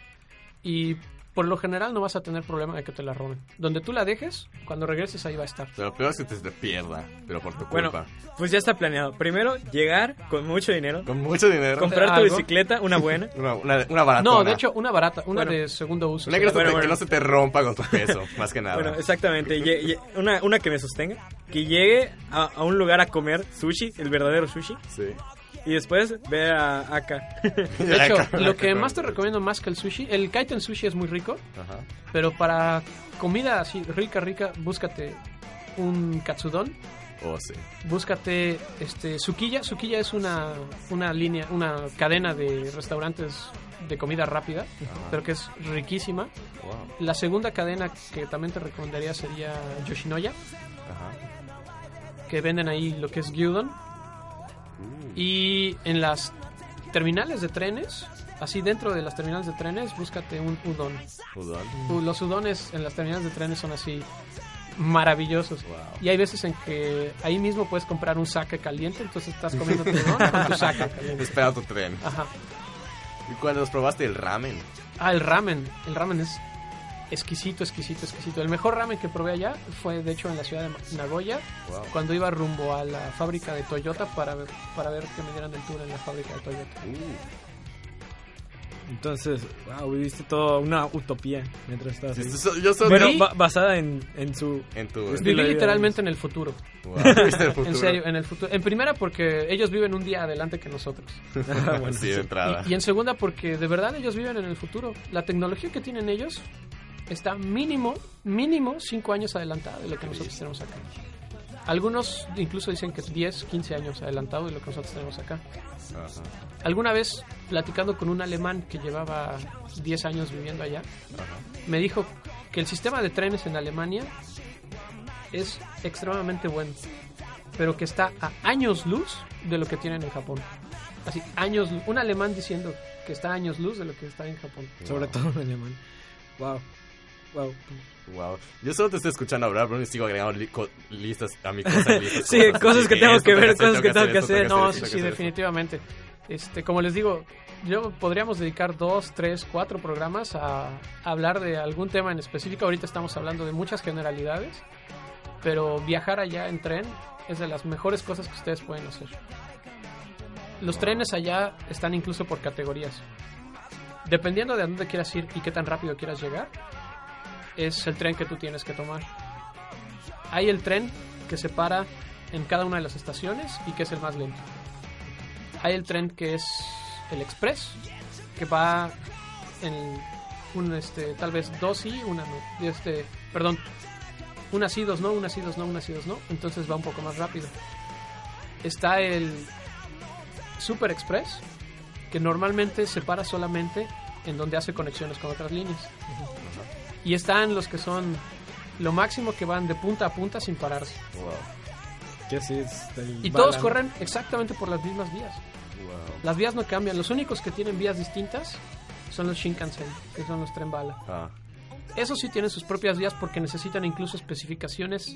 Y por lo general no vas a tener problema de que te la roben. Donde tú la dejes, cuando regreses ahí va a estar. Pero lo peor es que te, te pierda, pero por tu Bueno, culpa. pues ya está planeado. Primero, llegar con mucho dinero. Con mucho dinero. Comprar tu ¿Algo? bicicleta, una buena. Una, una, una baratona. No, de hecho, una barata, una Bueno. de segundo uso. Una que, no Bueno, te, bueno. que no se te rompa con tu peso, más que nada. Bueno, exactamente. Una, una que me sostenga. Que llegue a, a un lugar a comer sushi, el verdadero sushi. Sí. Y después ve a acá. De hecho, lo que más te recomiendo más que el sushi, el kaiten sushi es muy rico, Ajá. pero para comida así rica, rica, búscate un katsudon, Oh, sí. búscate este sukiya. Sukiya es una, una línea, una cadena de restaurantes de comida rápida, pero que es riquísima. Wow. La segunda cadena que también te recomendaría sería Yoshinoya, Ajá. que venden ahí lo que es gyudon. Y en las terminales de trenes, así dentro de las terminales de trenes, búscate un udon. Udon. Los udones en las terminales de trenes son así maravillosos. Wow. Y hay veces en que ahí mismo puedes comprar un saque caliente, entonces estás comiendo tu udon con tu saque caliente. Espera tu tren. Ajá. ¿Y cuando los probaste el ramen? Ah, el ramen. El ramen es exquisito, exquisito, exquisito. El mejor ramen que probé allá fue, de hecho, en la ciudad de Nagoya, Wow. cuando iba rumbo a la fábrica de Toyota para ver, para ver que me dieran el tour en la fábrica de Toyota. Entonces, wow, viviste toda una utopía mientras estabas ahí. Yo soy- yo soy- Vi- ba- basada en, en su... En tu... Viví literalmente en el futuro. Wow, ¿viste el futuro? En serio, en el futuro. En primera porque ellos viven un día adelante que nosotros. Bueno, sí, de entrada. Y, y en segunda porque de verdad ellos viven en el futuro. La tecnología que tienen ellos está mínimo, mínimo 5 años adelantada de lo que nosotros tenemos acá. Algunos incluso dicen que 10, 15 años adelantado de lo que nosotros tenemos acá. Ajá. Alguna vez, platicando con un alemán que llevaba 10 años viviendo allá, me dijo que el sistema de trenes en Alemania es extremadamente bueno, pero que está a años luz de lo que tienen en Japón. Así, años. Un alemán diciendo que está a años luz de lo que está en Japón. Sobre todo en alemán. Wow. Wow. Wow. Yo solo te estoy escuchando hablar, pero sigo agregando li- listas a mi cosa. listas, Sí, cosas que tengo que ver, cosas que tengo que hacer. No, sí, sí, definitivamente. Este, como les digo, yo podríamos dedicar dos, tres, cuatro programas a hablar de algún tema en específico. Ahorita estamos hablando de muchas generalidades, pero viajar allá en tren es de las mejores cosas que ustedes pueden hacer. Los trenes allá están incluso por categorías. Dependiendo de a dónde quieras ir y qué tan rápido quieras llegar, es el tren que tú tienes que tomar. Hay el tren que se para en cada una de las estaciones y que es el más lento. Hay el tren que es el express, que va en un este tal vez dos sí, una no. Y Este, perdón, una sí, dos no, una sí, dos no, una sí, dos no, entonces va un poco más rápido. Está el Super Express, que normalmente se para solamente en donde hace conexiones con otras líneas. Y están los que son lo máximo que van de punta a punta sin pararse. Que sí, es del Y todos corren exactamente por las mismas vías. Las vías no cambian. Los únicos que tienen vías distintas son los Shinkansen, que son los tren bala. Ah, Esos sí tienen sus propias vías porque necesitan incluso especificaciones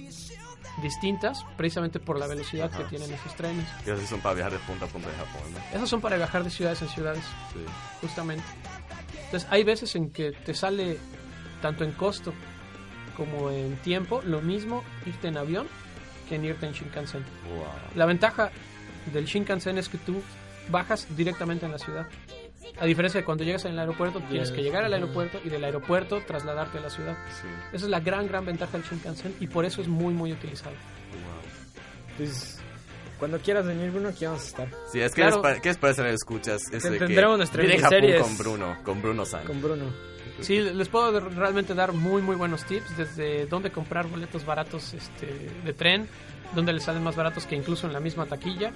distintas, precisamente por la velocidad que tienen esos trenes. y así son para viajar de punta a punta de Japón, ¿no? Esos son para viajar de ciudades en ciudades, Sí. justamente. Entonces, hay veces en que te sale tanto en costo como en tiempo lo mismo irte en avión que en irte en Shinkansen. Wow. La ventaja del Shinkansen es que tú bajas directamente en la ciudad. A diferencia de cuando llegas al aeropuerto, tienes que llegar al aeropuerto y del aeropuerto trasladarte a la ciudad. Sí. Esa es la gran, gran ventaja del Shinkansen y por eso es muy, muy utilizado. Pues, cuando quieras venir, Bruno, aquí vamos a estar. Sí, es que Claro. les ¿qué les parece a los escuchas? Eso de que tendremos nuestra Japón con Bruno, con Bruno San. Con Bruno. Sí, les puedo realmente dar muy, muy buenos tips desde dónde comprar boletos baratos este, de tren, dónde les salen más baratos que incluso en la misma taquilla.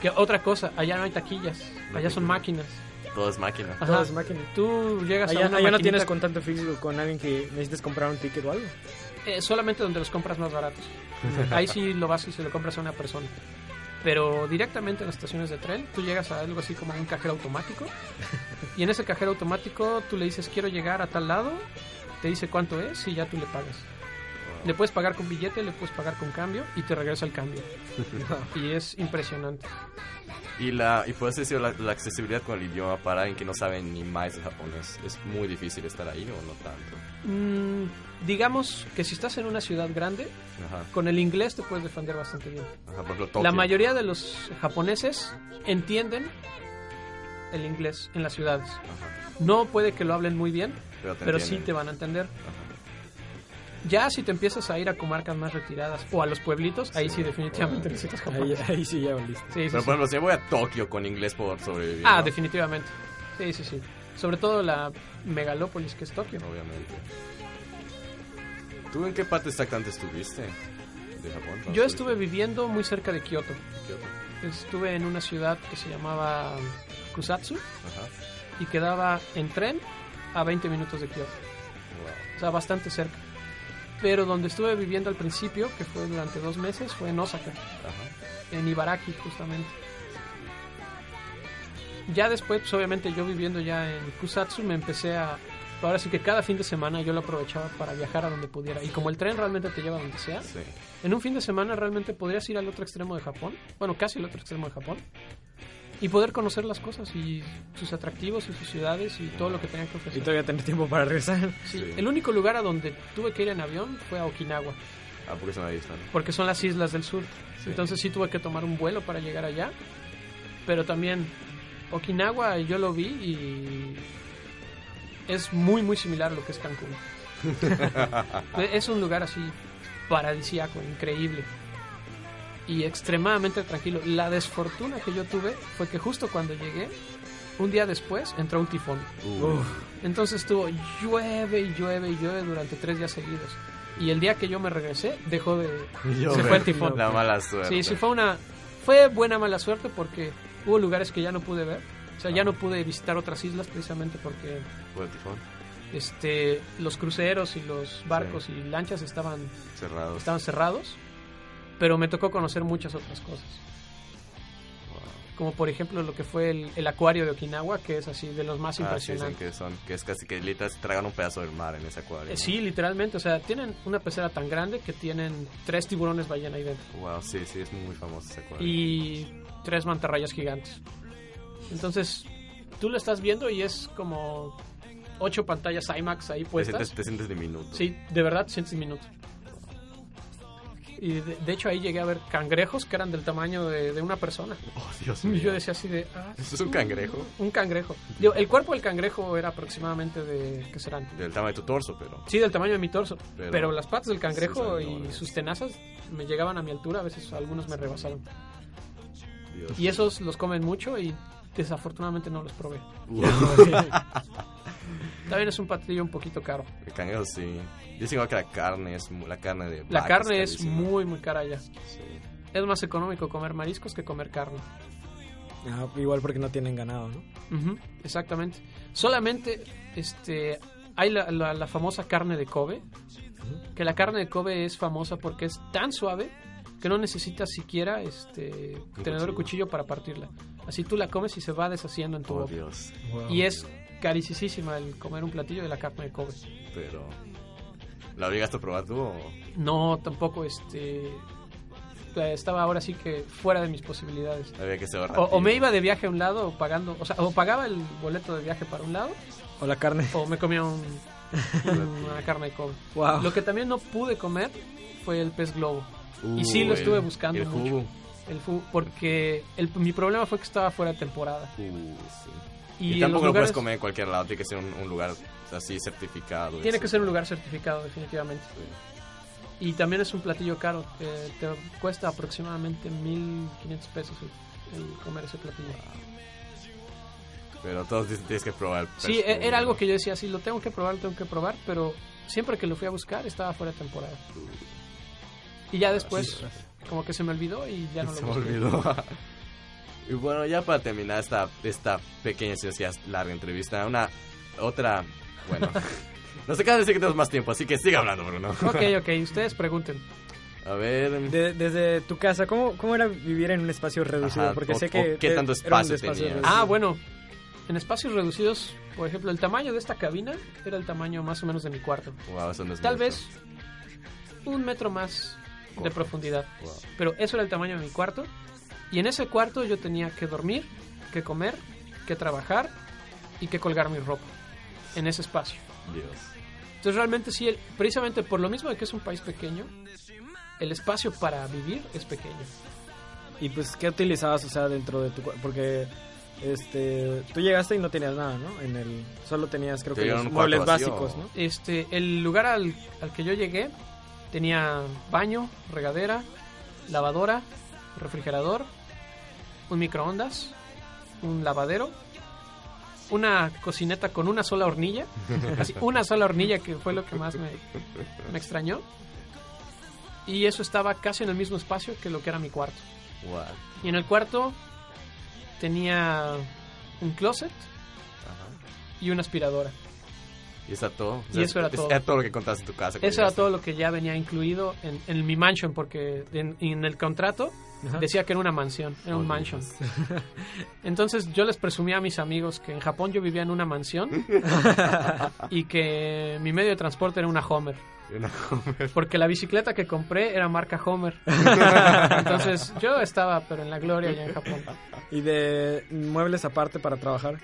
Que otra cosa, allá no hay taquillas, allá son máquinas. Todo es máquina. Ajá. Todo es máquina. Tú llegas Allá, a una allá no tienes contacto físico con alguien que necesites comprar un ticket o algo. Eh, solamente donde los compras más baratos. Ahí sí lo vas y se lo compras a una persona. Pero directamente en las estaciones de tren, tú llegas a algo así como un cajero automático. Y en ese cajero automático tú le dices quiero llegar a tal lado, te dice cuánto es y ya tú le pagas. Le puedes pagar con billete, le puedes pagar con cambio y te regresa el cambio. y es impresionante. Y la y por eso decir la, la accesibilidad con el idioma para alguien que no sabe ni más de japonés. ¿Es muy difícil estar ahí o no tanto? Mm, digamos que si estás en una ciudad grande, Ajá. con el inglés te puedes defender bastante bien. Ajá, por ejemplo. La mayoría de los japoneses entienden el inglés en las ciudades. No puede que lo hablen muy bien, Pero pero sí te van a entender. Ya si te empiezas a ir a comarcas más retiradas o a los pueblitos, ahí sí definitivamente necesitas Ahí, japonés. ahí sí ya listo. Sí, sí, Pero sí. por ejemplo, si voy a Tokio con inglés por sobrevivir. Ah, ¿no? definitivamente. Sí, sí, sí. Sobre todo la megalópolis que es Tokio. Obviamente. ¿Tú en qué parte exactamente estuviste de Japón? Yo estuve viviendo muy cerca de Kioto. Kioto. Estuve en una ciudad que se llamaba Kusatsu Ajá. y quedaba en tren a 20 minutos de Kioto. Wow. O sea, bastante cerca. Pero donde estuve viviendo al principio, que fue durante dos meses, fue en Osaka, Ajá. en Ibaraki justamente. Ya después, pues obviamente yo viviendo ya en Kusatsu, me empecé a... Ahora sí que cada fin de semana yo lo aprovechaba para viajar a donde pudiera. Y como el tren realmente te lleva a donde sea, Sí. en un fin de semana realmente podrías ir al otro extremo de Japón, bueno, casi al otro extremo de Japón, y poder conocer las cosas y sus atractivos y sus ciudades y todo lo que tenían que ofrecer. Y todavía tener tiempo para regresar. Sí, Sí. El único lugar a donde tuve que ir en avión fue a Okinawa, Ah, porque son ahí están. porque son las islas del sur. Sí. Entonces sí tuve que tomar un vuelo para llegar allá. Pero también Okinawa yo lo vi y es muy muy similar a lo que es Cancún. es un lugar así paradisíaco, increíble y extremadamente tranquilo. La desfortuna que yo tuve fue que justo cuando llegué, un día después entró un tifón. Uh, Entonces estuvo llueve y llueve y llueve durante tres días seguidos. Y el día que yo me regresé, dejó de... se fue el tifón. La mala suerte. Sí, sí, fue una... Fue buena mala suerte porque hubo lugares que ya no pude ver. O sea, ya no pude visitar otras islas precisamente porque Fue el tifón. este, los cruceros y los barcos y lanchas estaban, Cerrado. estaban cerrados. Pero me tocó conocer muchas otras cosas. Como por ejemplo lo que fue el, el acuario de Okinawa, que es así de los más Ah, sí, impresionantes. que son, que es casi que literal se tragan un pedazo del mar en ese acuario. Eh, ¿no? sí, literalmente, o sea, tienen una pecera tan grande que tienen tres tiburones ballena ahí dentro Wow, sí, sí, es muy famoso ese acuario. y tres mantarrayas gigantes. Entonces, tú lo estás viendo y es como ocho pantallas IMAX ahí te, puestas. sientes, te sientes diminuto. Sí, de verdad, sientes minuto. Y de, de hecho ahí llegué a ver cangrejos que eran del tamaño de, de una persona. Oh, Dios Y mío. yo decía así de... ah, ¿Eso es un cangrejo? Un cangrejo. Digo, el cuerpo del cangrejo era aproximadamente de... ¿Qué serán? Del tamaño de tu torso, pero. Sí, del tamaño de mi torso. Pero- Pero, las patas del cangrejo y sus tenazas me llegaban a mi altura. A veces algunos me rebasaron. Dios. Y esos los comen mucho y desafortunadamente no los probé. Uh, También es un platillo un poquito caro. el cangrejo sí. Dicen igual que la carne es la carne de La carne es carísima. muy, muy cara allá. Sí. Es más económico comer mariscos que comer carne. Ah, igual porque no tienen ganado, ¿no? Ujú, exactamente. Solamente este hay la, la- la famosa carne de Kobe. Que la carne de Kobe es famosa porque es tan suave que no necesitas siquiera este tenedor o cuchillo para partirla. Así tú la comes y se va deshaciendo en tu Oh, boca. Dios. Y es carísima el comer un platillo de la carne de Kobe. Pero. ¿La obligaste a probar tú o.? No, tampoco este estaba ahora sí que fuera de mis posibilidades. Había que ser O, o me iba de viaje a un lado o pagando, o sea, o pagaba el boleto de viaje para un lado O la carne. o me comía un, una carne de Kobe. Wow. Lo que también no pude comer fue el pez globo. Uh, y sí lo el- estuve buscando El mucho. jugo. El fu- porque el- mi problema fue que estaba fuera de temporada. Uh, sí. Y, tampoco lo puedes comer en cualquier lado, tiene que ser un, un lugar así certificado. Tiene así. que ser un lugar certificado, definitivamente. Y también es un platillo caro. eh, te cuesta aproximadamente 1500 pesos el, el comer ese platillo. Pero todos dicen tienes que probar Sí, e- era algo que yo decía, sí, lo tengo que probar, lo tengo que probar, pero siempre que lo fui a buscar estaba fuera de temporada. Y ya después, como que se me olvidó y ya no lo Se me busqué. olvidó. Y bueno, ya para terminar esta, esta pequeña, si decías, larga entrevista, una otra, bueno, nos acaba de decir que tenemos más tiempo, así que siga hablando, Bruno. Ok, ok, ustedes pregunten. A ver, De- desde tu casa, ¿cómo, ¿cómo era vivir en un espacio reducido? Ajá, Porque o- sé que... qué tanto espacio espacio. Ah, bueno, en espacios reducidos, por ejemplo, el tamaño de esta cabina era el tamaño más o menos de mi cuarto. wow, eso no es Tal mucho. vez un metro más de profundidad. Wow. Pero eso era el tamaño de mi cuarto. Y en ese cuarto yo tenía que dormir, que comer, que trabajar y que colgar mi ropa. En ese espacio. Dios. Entonces realmente sí, el- precisamente por lo mismo de que es un país pequeño, el espacio para vivir es pequeño. Y pues, ¿qué utilizabas, o sea, dentro de tu... Porque, este, tú llegaste y no tenías nada, ¿no? En el... Solo tenías, creo que los muebles vacío. básicos, ¿no? Este, el lugar al, al que yo llegué tenía baño, regadera, lavadora, refrigerador, un microondas, un lavadero, una cocineta con una sola hornilla, así, una sola hornilla que fue lo que más me, me extrañó. Y eso estaba casi en el mismo espacio que lo que era mi cuarto. Wow. Y en el cuarto tenía un closet Ajá. y una aspiradora. Y eso era todo. Y eso era es- todo. Era todo lo que contaste en tu casa. Eso era todo lo que ya venía incluido en, en mi mansion, porque en, en el contrato Ajá. decía que era una mansión, era Oh, un Dios. mansion. Entonces yo les presumía a mis amigos que en Japón yo vivía en una mansión y que mi medio de transporte era una Homer, una Homer. porque la bicicleta que compré era marca Homer. Entonces yo estaba, pero en la gloria ya en Japón. Y de muebles aparte para trabajar,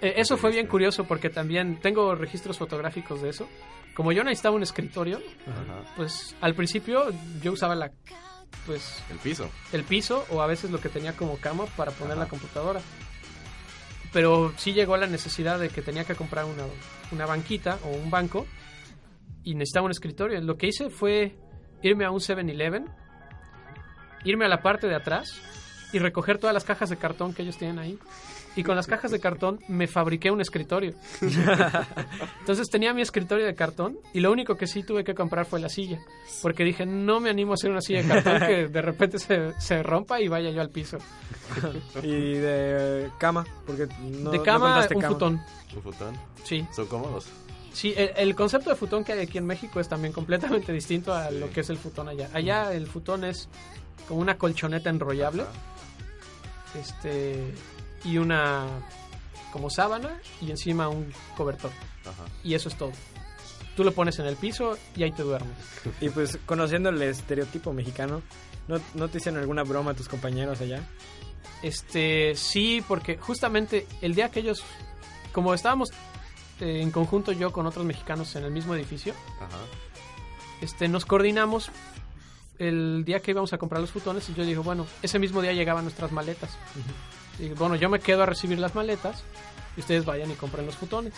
Eh, eso fue bien curioso porque también tengo registros fotográficos de eso. Como yo necesitaba un escritorio, Ajá. pues al principio yo usaba la pues El piso. el piso o a veces lo que tenía como cama para poner Ajá. la computadora. Pero sí llegó la necesidad de que tenía que comprar una, una banquita o un banco y necesitaba un escritorio. Lo que hice fue irme a un 7-Eleven, irme a la parte de atrás y recoger todas las cajas de cartón que ellos tienen ahí. Y con las cajas de cartón me fabriqué un escritorio. Entonces tenía mi escritorio de cartón y lo único que sí tuve que comprar fue la silla. Porque dije, no me animo a hacer una silla de cartón que de repente se, se rompa y vaya yo al piso. Y de cama, porque no de no cama, contaste un cama. futón. Un futón. Sí, Son cómodos. sí el, el concepto de futón que hay aquí en México es también completamente distinto a lo que es el futón allá. Allá el futón es como una colchoneta enrollable. este y una como sábana y encima un cobertor. Ajá. Y eso es todo. Tú lo pones en el piso y ahí te duermes. Y pues, conociendo el estereotipo mexicano, ¿no, no te hicieron alguna broma tus compañeros allá? Este, sí, porque justamente el día que ellos, como estábamos eh, en conjunto yo con otros mexicanos en el mismo edificio, Ajá. este, nos coordinamos el día que íbamos a comprar los futones y yo digo, bueno, ese mismo día llegaban nuestras maletas. Y bueno, yo me quedo a recibir las maletas y ustedes vayan y compren los futones.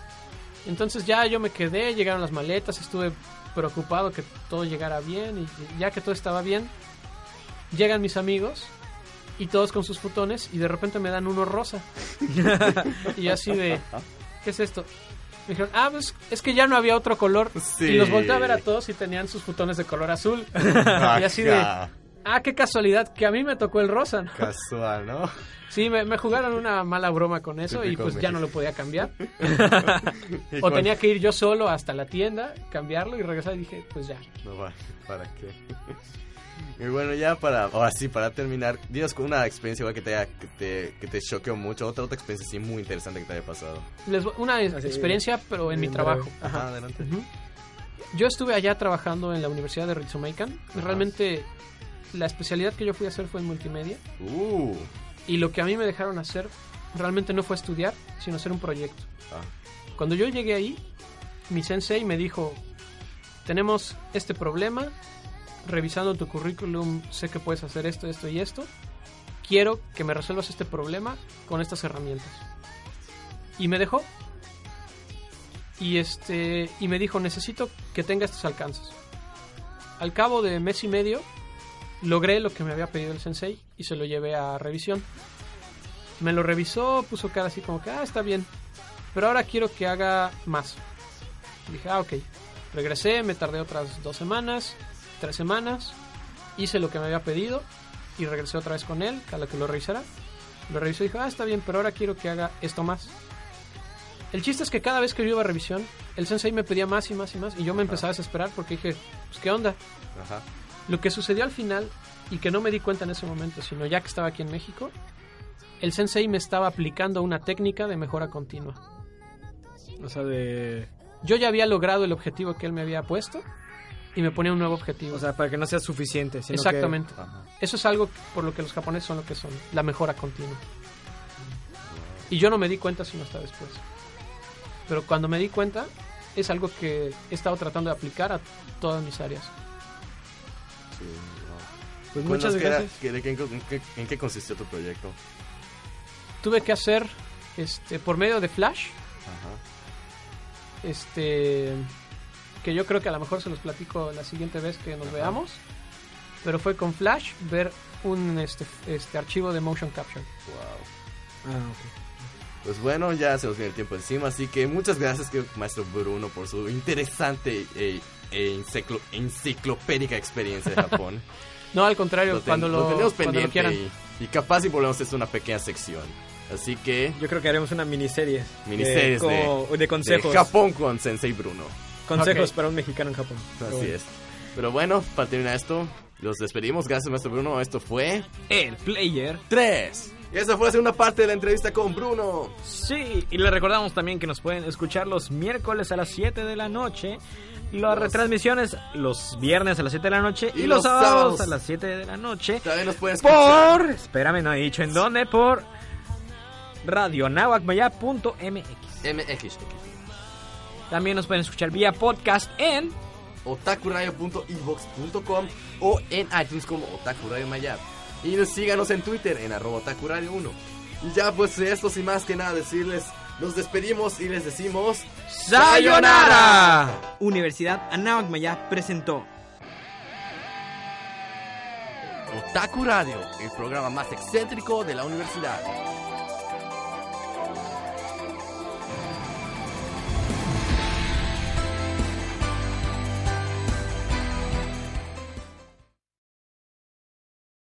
Entonces ya yo me quedé, llegaron las maletas, estuve preocupado que todo llegara bien y ya que todo estaba bien, llegan mis amigos y todos con sus futones y de repente me dan uno rosa. y así de, ¿qué es esto? Me dijeron, ah, pues es que ya no había otro color. Sí. Y los volteé a ver a todos y tenían sus futones de color azul. y así de. Ah, qué casualidad, que a mí me tocó el rosa. ¿no? Casual, ¿no? Sí, me, me jugaron una mala broma con eso y pues ya no lo podía cambiar. O tenía que ir yo solo hasta la tienda, cambiarlo y regresar y dije, pues ya. No va, ¿para qué? Y bueno, ya para, ahora sí, para terminar, dinos con una experiencia igual que te, haya- que te, que te choqueó mucho, otra, otra experiencia así muy interesante que te haya pasado. Les voy- una experiencia, pero en mi trabajo. Ajá, adelante. Yo estuve allá trabajando en la Universidad de Ajá. Realmente la especialidad que yo fui a hacer fue en multimedia. Uh, Y lo que a mí me dejaron hacer realmente no fue estudiar, sino hacer un proyecto. ah, Cuando yo llegué ahí, mi sensei me dijo, tenemos este problema, revisando tu currículum sé que puedes hacer esto, esto y esto, quiero que me resuelvas este problema con estas herramientas. Y me dejó. Y este y me dijo, necesito que tenga estos alcances. Al cabo de mes y medio logré lo que me había pedido el sensei y se lo llevé a revisión. Me lo revisó, puso cara así como que, ah, está bien. Pero ahora quiero que haga más. Dije, ah, ok. Regresé, me tardé otras dos semanas, tres semanas. Hice lo que me había pedido. y regresé otra vez con él, a que lo revisara. Lo revisó y dijo, ah, está bien, pero ahora quiero que haga esto más. El chiste es que cada vez que yo iba a revisión, el sensei me pedía más y más y más, y yo me empezaba a desesperar porque dije, pues, ¿qué onda? Ajá. Lo que sucedió al final, y que no me di cuenta en ese momento, sino ya que estaba aquí en México, el sensei me estaba aplicando una técnica de mejora continua. O sea, de... Yo ya había logrado el objetivo que él me había puesto y me ponía un nuevo objetivo. O sea, para que no sea suficiente. Sino Exactamente. que- Eso es algo por lo que los japoneses son lo que son, la mejora continua. Y yo no me di cuenta sino hasta después. Pero cuando me di cuenta, es algo que he estado tratando de aplicar a todas mis áreas. Sí, no. Pues muchas era- gracias. de en, qué, en qué consistió tu proyecto? Tuve que hacer, este, por medio de Flash, Ajá. este, que yo creo que a lo mejor se los platico la siguiente vez que nos veamos, pero fue con Flash ver un este, este archivo de motion capture. Wow. Ah, ok. Pues bueno, ya se nos viene el tiempo encima, así que muchas gracias, que maestro Bruno, por su interesante e, e enciclo- enciclopédica experiencia de Japón. No, al contrario, Lo ten- cuando lo, tenemos cuando lo pendiente quieran. y, y capaz y volvemos a hacer una pequeña sección. Así que, Yo creo que haremos una miniserie. miniseries de, de, como- de consejos. de Japón con Sensei Bruno. Consejos Ok. para un mexicano en Japón. Así bueno. es. Pero bueno, para terminar esto, los despedimos. Gracias, maestro Bruno. Esto fue El player. 3. Y esa fue la segunda parte de la entrevista con Bruno. Sí, y les recordamos también que nos pueden escuchar los miércoles a las 7 de la noche. Las Los- retransmisiones los viernes a las 7 de la noche y, Y los los sábados, sábados. a las 7 de la noche. También nos pueden escuchar. Por, espérame, no he dicho en dónde, por radionahuacmaya.mx. MX. También nos pueden escuchar vía podcast en otakuradio.evox.com o en iTunes como Otaku Radio Mayab. Y nos- síganos en Twitter en arroba otakuradio1. Y ya pues esto sin más que nada decirles, nos despedimos y les decimos ¡Sayonara! Universidad Anáhuac Maya presentó Otaku Radio, el programa más excéntrico de la universidad.